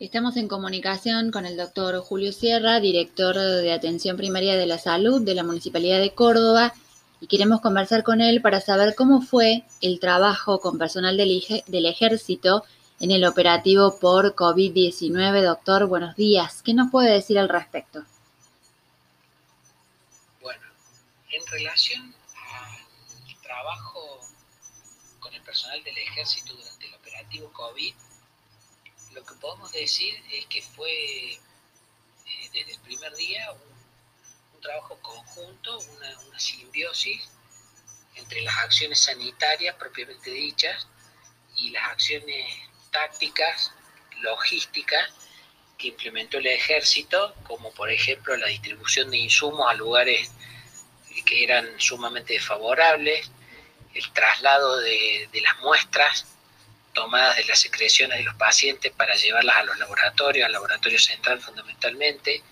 Estamos en comunicación con el doctor Julio Sierra, director de Atención Primaria de la Salud de la Municipalidad de Córdoba, y queremos conversar con él para saber cómo fue el trabajo con personal del, ejército en el operativo por COVID-19. Doctor, buenos días. ¿Qué nos puede decir al respecto? Bueno, en relación al trabajo con el personal del ejército durante el operativo COVID, lo que podemos decir es que fue eh, desde el primer día un, trabajo conjunto, una, simbiosis entre las acciones sanitarias propiamente dichas y las acciones tácticas, logísticas que implementó el ejército, como por ejemplo la distribución de insumos a lugares que eran sumamente desfavorables, el traslado de las muestras tomadas de las secreciones de los pacientes para llevarlas a los laboratorios, al laboratorio central fundamentalmente,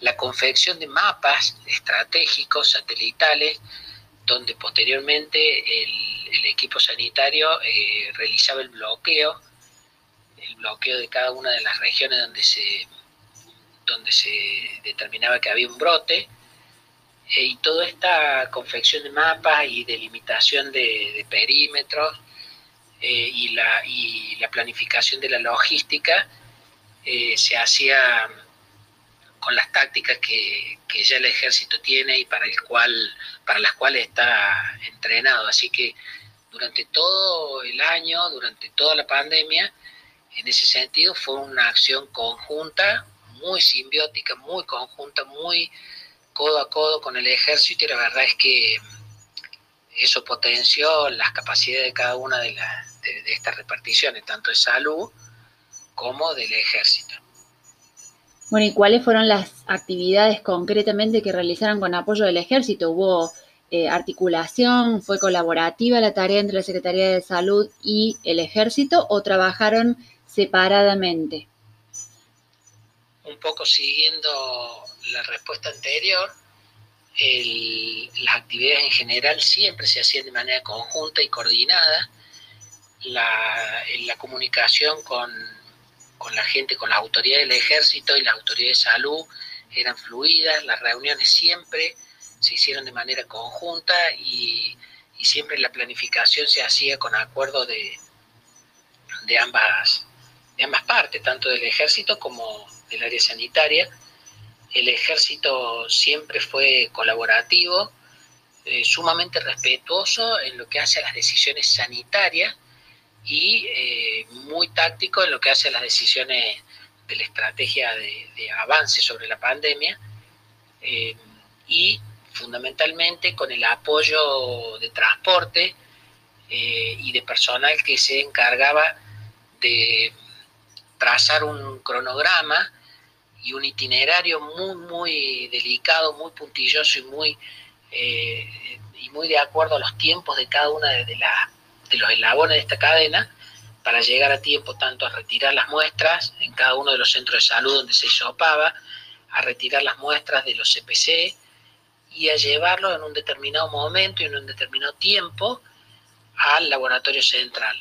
la confección de mapas estratégicos satelitales, donde posteriormente el, equipo sanitario eh, realizaba el bloqueo, el bloqueo de cada una de las regiones donde se, donde se determinaba que había un brote, eh, y toda esta confección de mapas y delimitación de, de perímetros eh, y, la, y la planificación de la logística eh, se hacía con las tácticas que, que, ya el ejército tiene y para, el cual, para las cuales está entrenado. Así que durante todo el año, durante toda la pandemia, en ese sentido fue una acción conjunta, muy simbiótica, muy conjunta, muy codo a codo con el ejército y la verdad es que eso potenció las capacidades de cada una de, de, estas reparticiones, tanto de salud como del ejército. Bueno, ¿y cuáles fueron las actividades concretamente que realizaron con apoyo del ejército? ¿Hubo eh, articulación? ¿Fue colaborativa la tarea entre la Secretaría de Salud y el ejército o trabajaron separadamente? Un poco siguiendo la respuesta anterior, las actividades en general siempre se hacían de manera conjunta y coordinada. La, la comunicación con, con, la gente, con las autoridades del ejército y las autoridades de salud eran fluidas, las reuniones siempre se hicieron de manera conjunta y, y siempre la planificación se hacía con acuerdo de, de, ambas, de ambas partes, tanto del ejército como del área sanitaria el ejército siempre fue colaborativo, eh, sumamente respetuoso en lo que hace a las decisiones sanitarias y eh, muy táctico en lo que hace a las decisiones de la estrategia de, avance sobre la pandemia eh, y fundamentalmente con el apoyo de transporte y de personal que se encargaba de trazar un cronograma y un itinerario muy, muy delicado, muy puntilloso y muy, eh, y muy de acuerdo a los tiempos de cada una de, de los eslabones de esta cadena para llegar a tiempo tanto a retirar las muestras en cada uno de los centros de salud donde se hisopaba, a retirar las muestras de los CPC y a llevarlos en un determinado momento y en un determinado tiempo al laboratorio central.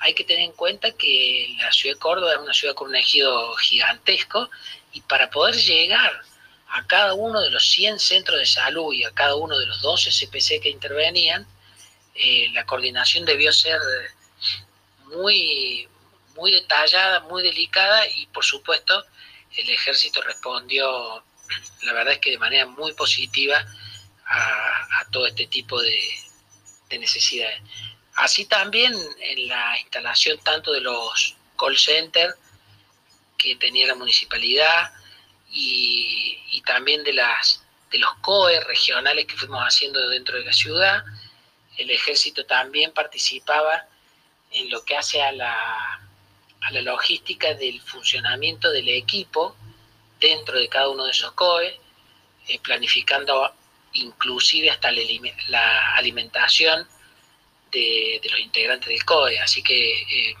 Hay que tener en cuenta que la ciudad de Córdoba es una ciudad con un ejido gigantesco y para poder llegar a cada uno de los 100 centros de salud y a cada uno de los 12 CPC que intervenían, eh, la coordinación debió ser muy, muy detallada, muy delicada y por supuesto el ejército respondió, la verdad es que de manera muy positiva a, todo este tipo de, de necesidades. Así también en la instalación tanto de los call centers que tenía la municipalidad y, también de, las, de los COE regionales que fuimos haciendo dentro de la ciudad. El ejército también participaba en lo que hace a la, a la logística del funcionamiento del equipo dentro de cada uno de esos COE, eh, planificando inclusive hasta la alimentación de, los integrantes del COE. Así que eh,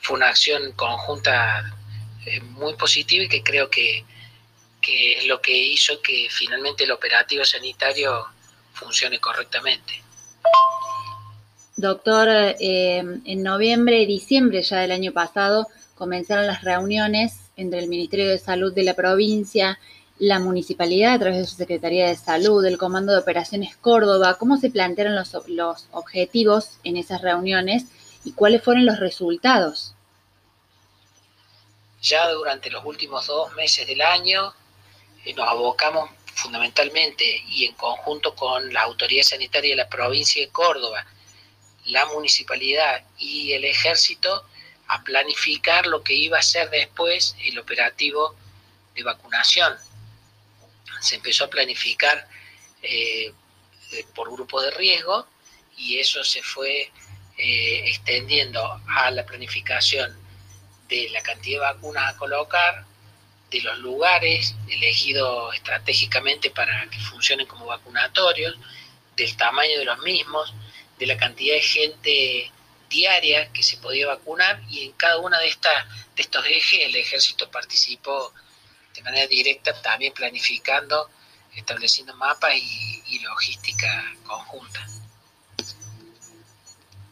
fue una acción conjunta eh, muy positiva y que creo que, que es lo que hizo que finalmente el operativo sanitario funcione correctamente. Doctor, eh, en noviembre y diciembre ya del año pasado comenzaron las reuniones entre el Ministerio de Salud de la provincia, la municipalidad a través de su Secretaría de Salud, el Comando de Operaciones Córdoba. ¿Cómo se plantearon los, los objetivos en esas reuniones y cuáles fueron los resultados? Ya durante los últimos dos meses del año eh, nos abocamos fundamentalmente y en conjunto con la autoridad sanitaria de la provincia de Córdoba, la municipalidad y el ejército a planificar lo que iba a ser después el operativo de vacunación. Se empezó a planificar eh, por grupo de riesgo y eso se fue eh, extendiendo a la planificación de la cantidad de vacunas a colocar, de los lugares elegidos estratégicamente para que funcionen como vacunatorios, del tamaño de los mismos, de la cantidad de gente diaria que se podía vacunar y en cada una de, estas de estos ejes el ejército participó de manera directa, también planificando, estableciendo mapas y, logística conjunta.